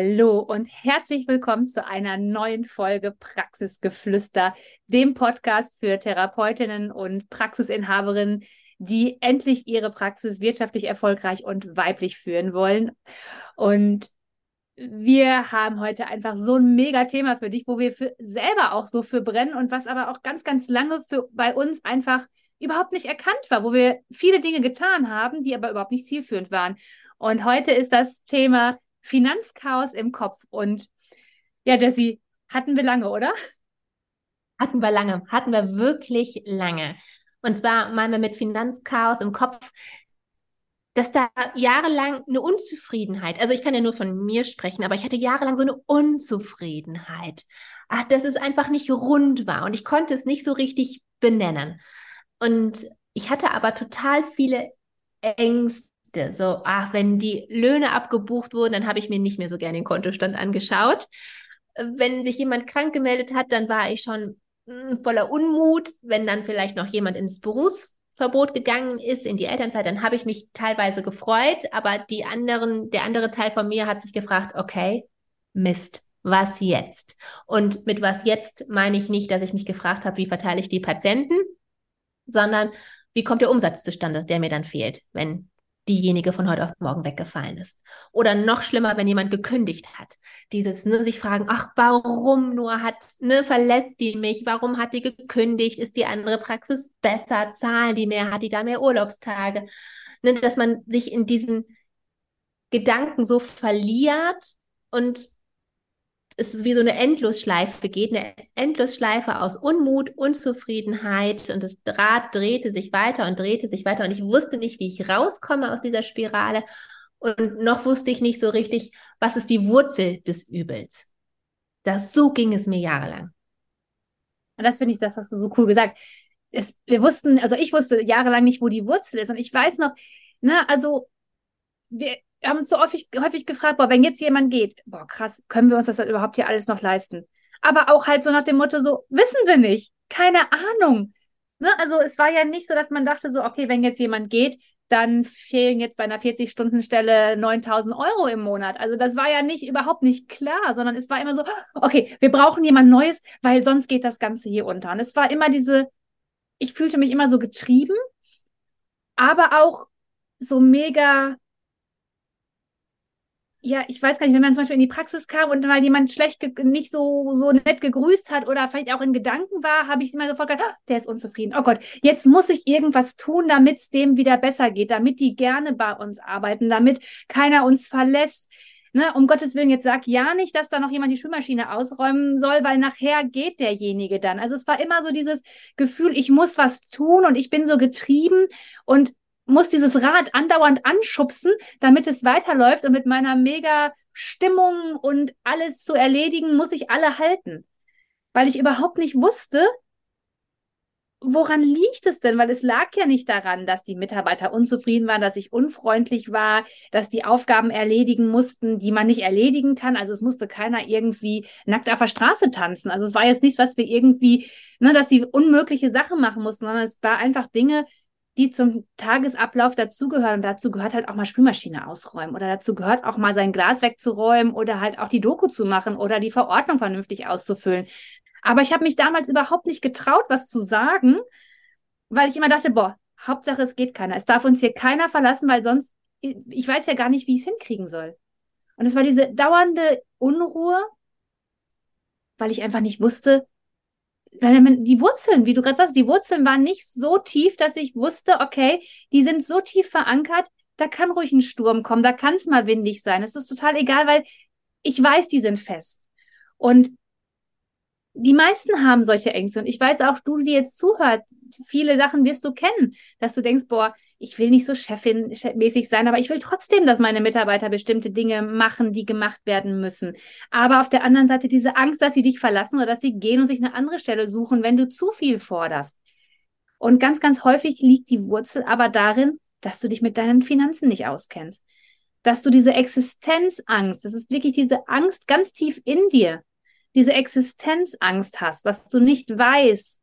Hallo und herzlich willkommen zu einer neuen Folge Praxisgeflüster, dem Podcast für Therapeutinnen und Praxisinhaberinnen, die endlich ihre Praxis wirtschaftlich erfolgreich und weiblich führen wollen. Und wir haben heute einfach so ein mega Thema für dich, wo wir für selber auch so für brennen und was aber auch ganz, ganz lange für bei uns einfach überhaupt nicht erkannt war, wo wir viele Dinge getan haben, die aber überhaupt nicht zielführend waren. Und heute ist das Thema Finanzchaos im Kopf. Und ja, Jessie, hatten wir lange, oder? Hatten wir lange, hatten wir wirklich lange. Und zwar meinen wir mit Finanzchaos im Kopf, dass da jahrelang eine Unzufriedenheit, also ich kann ja nur von mir sprechen, aber ich hatte jahrelang so eine Unzufriedenheit. Ach, dass es einfach nicht rund war und ich konnte es nicht so richtig benennen. Und ich hatte aber total viele Ängste so, ach, wenn die Löhne abgebucht wurden, dann habe ich mir nicht mehr so gerne den Kontostand angeschaut. Wenn sich jemand krank gemeldet hat, dann war ich schon hm, voller Unmut. Wenn dann vielleicht noch jemand ins Berufsverbot gegangen ist, in die Elternzeit, dann habe ich mich teilweise gefreut, aber die anderen, der andere Teil von mir hat sich gefragt, okay, Mist, was jetzt? Und mit was jetzt meine ich nicht, dass ich mich gefragt habe, wie verteile ich die Patienten, sondern wie kommt der Umsatz zustande, der mir dann fehlt, wenn diejenige von heute auf morgen weggefallen ist. Oder noch schlimmer, wenn jemand gekündigt hat. Dieses, ne, sich fragen, ach, warum nur hat, ne, verlässt die mich? Warum hat die gekündigt? Ist die andere Praxis besser? Zahlen die mehr? Hat die da mehr Urlaubstage? Ne, dass man sich in diesen Gedanken so verliert und es wie so eine Endlosschleife geht, eine Endlosschleife aus Unmut, Unzufriedenheit und das Draht drehte sich weiter und drehte sich weiter und ich wusste nicht, wie ich rauskomme aus dieser Spirale und noch wusste ich nicht so richtig, was ist die Wurzel des Übels. Das, so ging es mir jahrelang. Und das finde ich, das hast du so cool gesagt. Es, wir wussten, also ich wusste jahrelang nicht, wo die Wurzel ist und ich weiß noch, ne, also wir, wir haben uns so häufig, häufig gefragt, boah, wenn jetzt jemand geht, boah, krass, können wir uns das halt überhaupt hier alles noch leisten? Aber auch halt so nach dem Motto, so, wissen wir nicht, keine Ahnung. Ne? Also es war ja nicht so, dass man dachte so, okay, wenn jetzt jemand geht, dann fehlen jetzt bei einer 40-Stunden-Stelle 9000 Euro im Monat. Also das war ja nicht, überhaupt nicht klar, sondern es war immer so, okay, wir brauchen jemand Neues, weil sonst geht das Ganze hier unter. Und es war immer diese, ich fühlte mich immer so getrieben, aber auch so mega ja, ich weiß gar nicht, wenn man zum Beispiel in die Praxis kam und mal jemand schlecht, nicht so, so nett gegrüßt hat oder vielleicht auch in Gedanken war, habe ich immer sofort gedacht, oh, der ist unzufrieden. Oh Gott, jetzt muss ich irgendwas tun, damit es dem wieder besser geht, damit die gerne bei uns arbeiten, damit keiner uns verlässt. Ne, um Gottes Willen, jetzt sag ja nicht, dass da noch jemand die Spülmaschine ausräumen soll, weil nachher geht derjenige dann. Also es war immer so dieses Gefühl, ich muss was tun und ich bin so getrieben und muss dieses Rad andauernd anschubsen, damit es weiterläuft. Und mit meiner mega Stimmung und alles zu erledigen, muss ich alle halten. Weil ich überhaupt nicht wusste, woran liegt es denn? Weil es lag ja nicht daran, dass die Mitarbeiter unzufrieden waren, dass ich unfreundlich war, dass die Aufgaben erledigen mussten, die man nicht erledigen kann. Also es musste keiner irgendwie nackt auf der Straße tanzen. Also es war jetzt nichts, was wir irgendwie, ne, dass die unmögliche Sachen machen mussten, sondern es war einfach Dinge, die zum Tagesablauf dazugehören. Und dazu gehört halt auch mal Spülmaschine ausräumen oder dazu gehört auch mal sein Glas wegzuräumen oder halt auch die Doku zu machen oder die Verordnung vernünftig auszufüllen. Aber ich habe mich damals überhaupt nicht getraut, was zu sagen, weil ich immer dachte, boah, Hauptsache es geht keiner. Es darf uns hier keiner verlassen, weil sonst, ich weiß ja gar nicht, wie ich es hinkriegen soll. Und es war diese dauernde Unruhe, weil ich einfach nicht wusste, die Wurzeln, wie du gerade sagst, die Wurzeln waren nicht so tief, dass ich wusste, okay, die sind so tief verankert, da kann ruhig ein Sturm kommen, da kann es mal windig sein. Es ist total egal, weil ich weiß, die sind fest. Und die meisten haben solche Ängste. Und ich weiß auch, du, die jetzt zuhört, viele Sachen wirst du kennen, dass du denkst, boah, ich will nicht so Chefin-mäßig sein, aber ich will trotzdem, dass meine Mitarbeiter bestimmte Dinge machen, die gemacht werden müssen. Aber auf der anderen Seite diese Angst, dass sie dich verlassen oder dass sie gehen und sich eine andere Stelle suchen, wenn du zu viel forderst. Und ganz, ganz häufig liegt die Wurzel aber darin, dass du dich mit deinen Finanzen nicht auskennst. Dass du diese Existenzangst, das ist wirklich diese Angst ganz tief in dir, diese Existenzangst hast, dass du nicht weißt,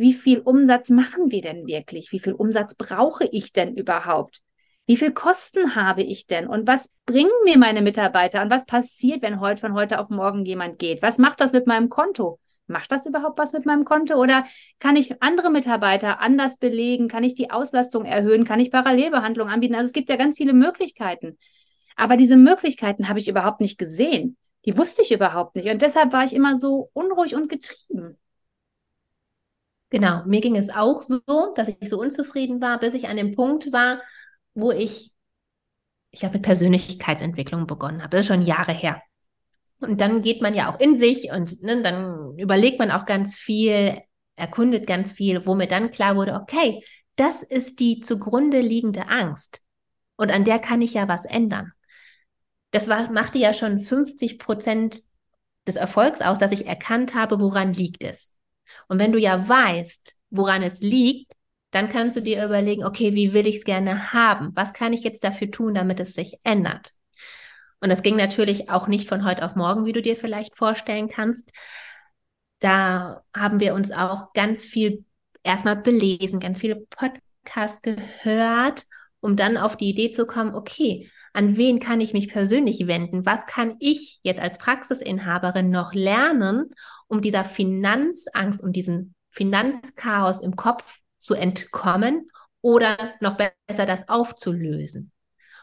wie viel Umsatz machen wir denn wirklich? Wie viel Umsatz brauche ich denn überhaupt? Wie viel Kosten habe ich denn? Und was bringen mir meine Mitarbeiter? Und was passiert, wenn heute von heute auf morgen jemand geht? Was macht das mit meinem Konto? Macht das überhaupt was mit meinem Konto? Oder kann ich andere Mitarbeiter anders belegen? Kann ich die Auslastung erhöhen? Kann ich Parallelbehandlung anbieten? Also es gibt ja ganz viele Möglichkeiten. Aber diese Möglichkeiten habe ich überhaupt nicht gesehen. Die wusste ich überhaupt nicht. Und deshalb war ich immer so unruhig und getrieben. Genau, mir ging es auch so, dass ich so unzufrieden war, bis ich an dem Punkt war, wo ich, ich habe mit Persönlichkeitsentwicklung begonnen habe. Das ist schon Jahre her. Und dann geht man ja auch in sich und ne, dann überlegt man auch ganz viel, erkundet ganz viel, wo mir dann klar wurde, okay, das ist die zugrunde liegende Angst. Und an der kann ich ja was ändern das war, machte ja schon 50 Prozent des Erfolgs aus, dass ich erkannt habe, woran liegt es. Und wenn du ja weißt, woran es liegt, dann kannst du dir überlegen, okay, wie will ich es gerne haben? Was kann ich jetzt dafür tun, damit es sich ändert? Und das ging natürlich auch nicht von heute auf morgen, wie du dir vielleicht vorstellen kannst. Da haben wir uns auch ganz viel erstmal belesen, ganz viele Podcasts gehört, um dann auf die Idee zu kommen, okay, an wen kann ich mich persönlich wenden? Was kann ich jetzt als Praxisinhaberin noch lernen, um dieser Finanzangst, um diesen Finanzchaos im Kopf zu entkommen oder noch besser das aufzulösen?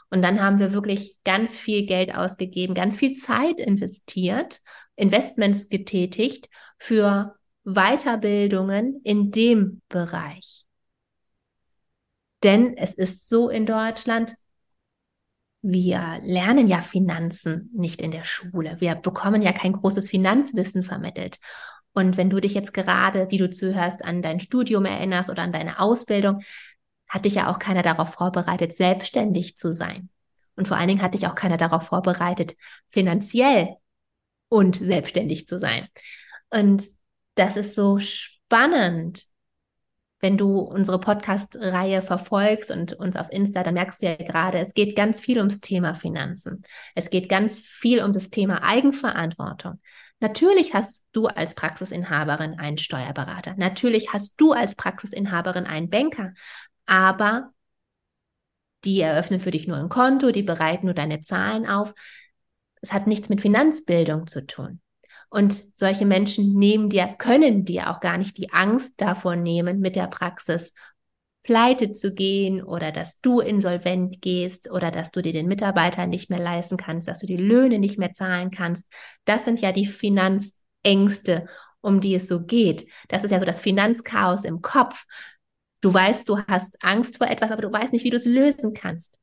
Und dann haben wir wirklich ganz viel Geld ausgegeben, ganz viel Zeit investiert, Investments getätigt für Weiterbildungen in dem Bereich. Denn es ist so in Deutschland, wir lernen ja Finanzen nicht in der Schule. Wir bekommen ja kein großes Finanzwissen vermittelt. Und wenn du dich jetzt gerade, die du zuhörst, an dein Studium erinnerst oder an deine Ausbildung, hat dich ja auch keiner darauf vorbereitet, selbstständig zu sein. Und vor allen Dingen hat dich auch keiner darauf vorbereitet, finanziell und selbstständig zu sein. Und das ist so spannend, wenn du unsere Podcast-Reihe verfolgst und uns auf Insta, dann merkst du ja gerade, es geht ganz viel ums Thema Finanzen. Es geht ganz viel um das Thema Eigenverantwortung. Natürlich hast du als Praxisinhaberin einen Steuerberater. Natürlich hast du als Praxisinhaberin einen Banker. Aber die eröffnen für dich nur ein Konto, die bereiten nur deine Zahlen auf. Es hat nichts mit Finanzbildung zu tun. Und solche Menschen nehmen dir, können dir auch gar nicht die Angst davor nehmen, mit der Praxis pleite zu gehen oder dass du insolvent gehst oder dass du dir den Mitarbeiter nicht mehr leisten kannst, dass du die Löhne nicht mehr zahlen kannst. Das sind ja die Finanzängste, um die es so geht. Das ist ja so das Finanzchaos im Kopf. Du weißt, du hast Angst vor etwas, aber du weißt nicht, wie du es lösen kannst.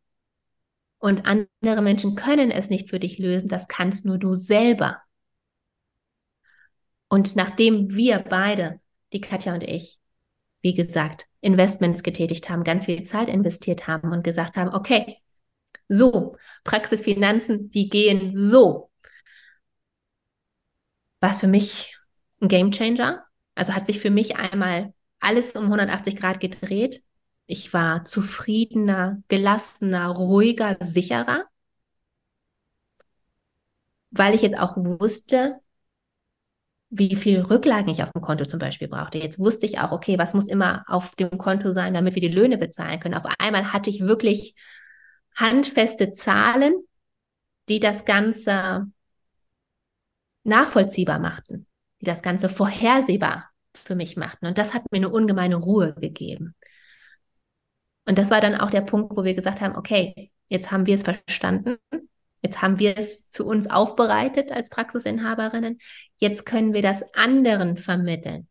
Und andere Menschen können es nicht für dich lösen. Das kannst nur du selber. Und nachdem wir beide, die Katja und ich, wie gesagt, Investments getätigt haben, ganz viel Zeit investiert haben und gesagt haben, okay, so, Praxisfinanzen, die gehen so. War für mich ein Game Changer. Also hat sich für mich einmal alles um 180 Grad gedreht. Ich war zufriedener, gelassener, ruhiger, sicherer, weil ich jetzt auch wusste, wie viel Rücklagen ich auf dem Konto zum Beispiel brauchte. Jetzt wusste ich auch, okay, was muss immer auf dem Konto sein, damit wir die Löhne bezahlen können. Auf einmal hatte ich wirklich handfeste Zahlen, die das Ganze nachvollziehbar machten, die das Ganze vorhersehbar für mich machten. Und das hat mir eine ungemeine Ruhe gegeben. Und das war dann auch der Punkt, wo wir gesagt haben, okay, jetzt haben wir es verstanden, Jetzt haben wir es für uns aufbereitet als Praxisinhaberinnen. Jetzt können wir das anderen vermitteln.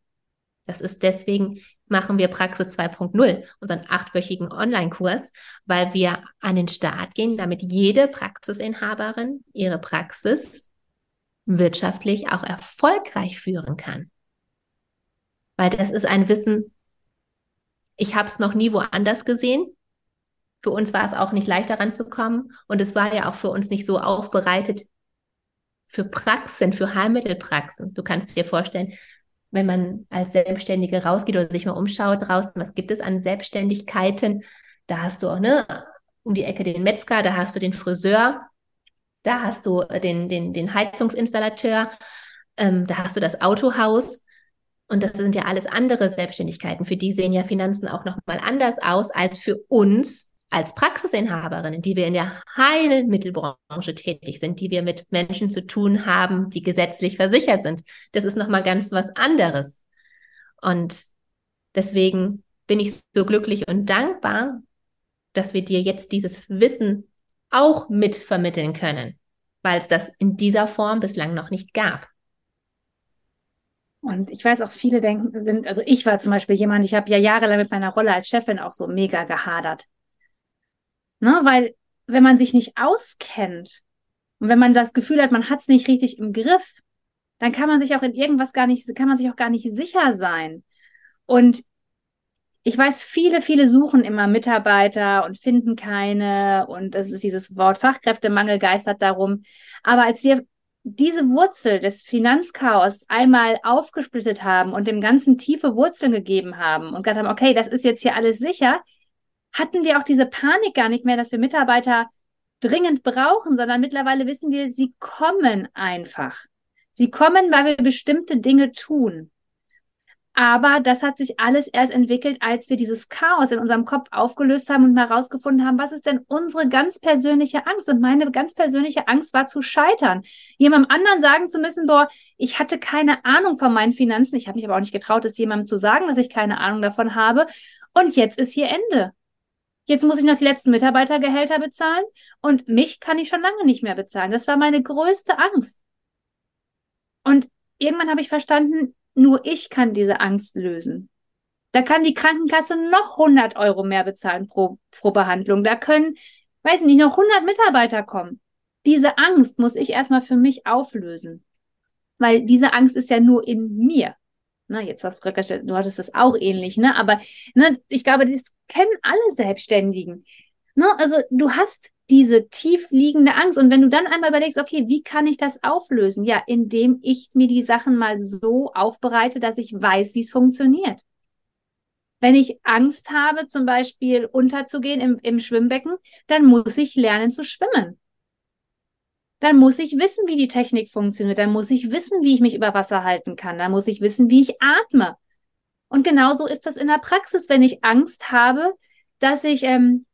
Das ist deswegen machen wir Praxis 2.0, unseren achtwöchigen Online-Kurs, weil wir an den Start gehen, damit jede Praxisinhaberin ihre Praxis wirtschaftlich auch erfolgreich führen kann. Weil das ist ein Wissen, Ich habe es noch nie woanders gesehen. Für uns war es auch nicht leicht daran zu kommen und es war ja auch für uns nicht so aufbereitet für Praxen, für Heilmittelpraxen. Du kannst dir vorstellen, wenn man als Selbstständige rausgeht oder sich mal umschaut draußen, was gibt es an Selbstständigkeiten? Da hast du auch ne, um die Ecke den Metzger, da hast du den Friseur, da hast du den, den, den Heizungsinstallateur, ähm, da hast du das Autohaus. Und das sind ja alles andere Selbstständigkeiten. Für die sehen ja Finanzen auch nochmal anders aus als für uns, als Praxisinhaberinnen, die wir in der Heilmittelbranche tätig sind, die wir mit Menschen zu tun haben, die gesetzlich versichert sind. Das ist nochmal ganz was anderes. Und deswegen bin ich so glücklich und dankbar, dass wir dir jetzt dieses Wissen auch mitvermitteln können, weil es das in dieser Form bislang noch nicht gab. Und ich weiß auch, viele denken, sind, also ich war zum Beispiel jemand, ich habe ja jahrelang mit meiner Rolle als Chefin auch so mega gehadert. Ne? Weil wenn man sich nicht auskennt und wenn man das Gefühl hat, man hat es nicht richtig im Griff, dann kann man sich auch in irgendwas gar nicht, kann man sich auch gar nicht sicher sein. Und ich weiß, viele, viele suchen immer Mitarbeiter und finden keine. Und das ist dieses Wort Fachkräftemangel geistert darum. Aber als wir diese Wurzel des Finanzchaos einmal aufgesplittet haben und dem Ganzen tiefe Wurzeln gegeben haben und gesagt haben, okay, das ist jetzt hier alles sicher, hatten wir auch diese Panik gar nicht mehr, dass wir Mitarbeiter dringend brauchen, sondern mittlerweile wissen wir, sie kommen einfach. Sie kommen, weil wir bestimmte Dinge tun. Aber das hat sich alles erst entwickelt, als wir dieses Chaos in unserem Kopf aufgelöst haben und mal herausgefunden haben, was ist denn unsere ganz persönliche Angst? Und meine ganz persönliche Angst war zu scheitern. Jemandem anderen sagen zu müssen, boah, ich hatte keine Ahnung von meinen Finanzen. Ich habe mich aber auch nicht getraut, es jemandem zu sagen, dass ich keine Ahnung davon habe. Und jetzt ist hier Ende. Jetzt muss ich noch die letzten Mitarbeitergehälter bezahlen und mich kann ich schon lange nicht mehr bezahlen. Das war meine größte Angst. Und irgendwann habe ich verstanden, nur ich kann diese Angst lösen. Da kann die Krankenkasse noch 100 Euro mehr bezahlen pro, pro Behandlung. Da können, weiß nicht, noch 100 Mitarbeiter kommen. Diese Angst muss ich erstmal für mich auflösen. Weil diese Angst ist ja nur in mir. Na, jetzt hast du gerade du hattest das auch ähnlich, ne? Aber ne, ich glaube, das kennen alle Selbstständigen. Ne? Also du hast diese tief liegende Angst. Und wenn du dann einmal überlegst, okay, wie kann ich das auflösen? Ja, indem ich mir die Sachen mal so aufbereite, dass ich weiß, wie es funktioniert. Wenn ich Angst habe, zum Beispiel unterzugehen im, im Schwimmbecken, dann muss ich lernen zu schwimmen dann muss ich wissen, wie die Technik funktioniert. Dann muss ich wissen, wie ich mich über Wasser halten kann. Dann muss ich wissen, wie ich atme. Und genauso ist das in der Praxis, wenn ich Angst habe, dass ich ähm,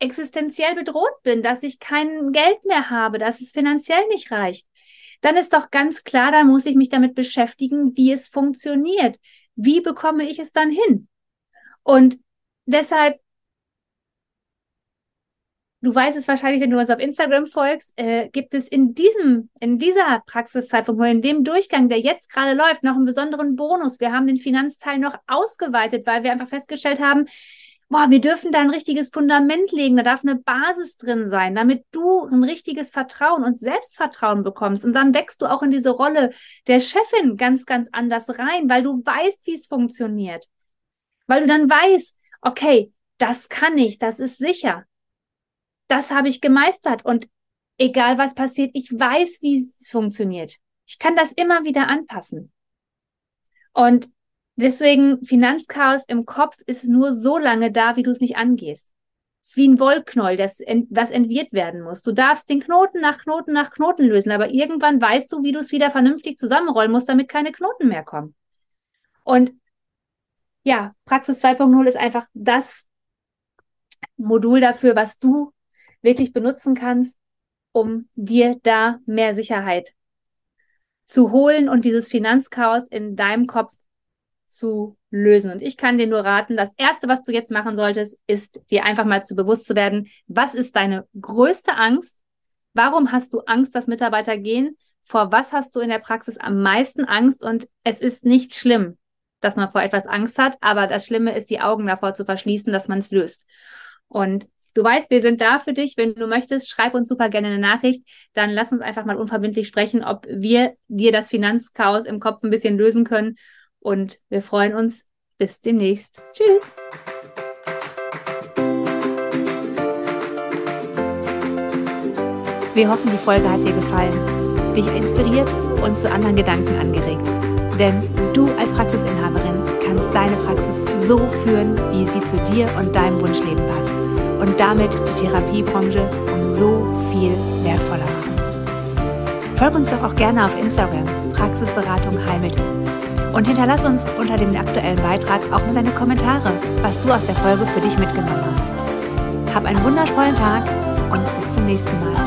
existenziell bedroht bin, dass ich kein Geld mehr habe, dass es finanziell nicht reicht. Dann ist doch ganz klar, dann muss ich mich damit beschäftigen, wie es funktioniert. Wie bekomme ich es dann hin? Und deshalb Du weißt es wahrscheinlich, wenn du uns auf Instagram folgst, äh, gibt es in diesem, in dieser Praxiszeitpunkt in dem Durchgang, der jetzt gerade läuft, noch einen besonderen Bonus. Wir haben den Finanzteil noch ausgeweitet, weil wir einfach festgestellt haben, boah, wir dürfen da ein richtiges Fundament legen, da darf eine Basis drin sein, damit du ein richtiges Vertrauen und Selbstvertrauen bekommst. Und dann wächst du auch in diese Rolle der Chefin ganz, ganz anders rein, weil du weißt, wie es funktioniert. Weil du dann weißt, okay, das kann ich, das ist sicher das habe ich gemeistert und egal was passiert, ich weiß, wie es funktioniert. Ich kann das immer wieder anpassen. Und deswegen Finanzchaos im Kopf ist nur so lange da, wie du es nicht angehst. Es ist wie ein Wollknäuel, das, was entwirrt werden muss. Du darfst den Knoten nach Knoten nach Knoten lösen, aber irgendwann weißt du, wie du es wieder vernünftig zusammenrollen musst, damit keine Knoten mehr kommen. Und ja, Praxis 2.0 ist einfach das Modul dafür, was du wirklich benutzen kannst, um dir da mehr Sicherheit zu holen und dieses Finanzchaos in deinem Kopf zu lösen. Und ich kann dir nur raten, das Erste, was du jetzt machen solltest, ist dir einfach mal zu bewusst zu werden, was ist deine größte Angst? Warum hast du Angst, dass Mitarbeiter gehen? Vor was hast du in der Praxis am meisten Angst? Und es ist nicht schlimm, dass man vor etwas Angst hat, aber das Schlimme ist, die Augen davor zu verschließen, dass man es löst. Und Du weißt, wir sind da für dich. Wenn du möchtest, schreib uns super gerne eine Nachricht. Dann lass uns einfach mal unverbindlich sprechen, ob wir dir das Finanzchaos im Kopf ein bisschen lösen können. Und wir freuen uns, bis demnächst. Tschüss. Wir hoffen, die Folge hat dir gefallen, dich inspiriert und zu anderen Gedanken angeregt. Denn du als Praxisinhaberin kannst deine Praxis so führen, wie sie zu dir und deinem Wunschleben passt und damit die Therapiebranche um so viel wertvoller machen. Folg uns doch auch gerne auf Instagram, Praxisberatung Heilmittel. Und hinterlass uns unter dem aktuellen Beitrag auch mal deine Kommentare, was du aus der Folge für dich mitgenommen hast. Hab einen wundervollen Tag und bis zum nächsten Mal.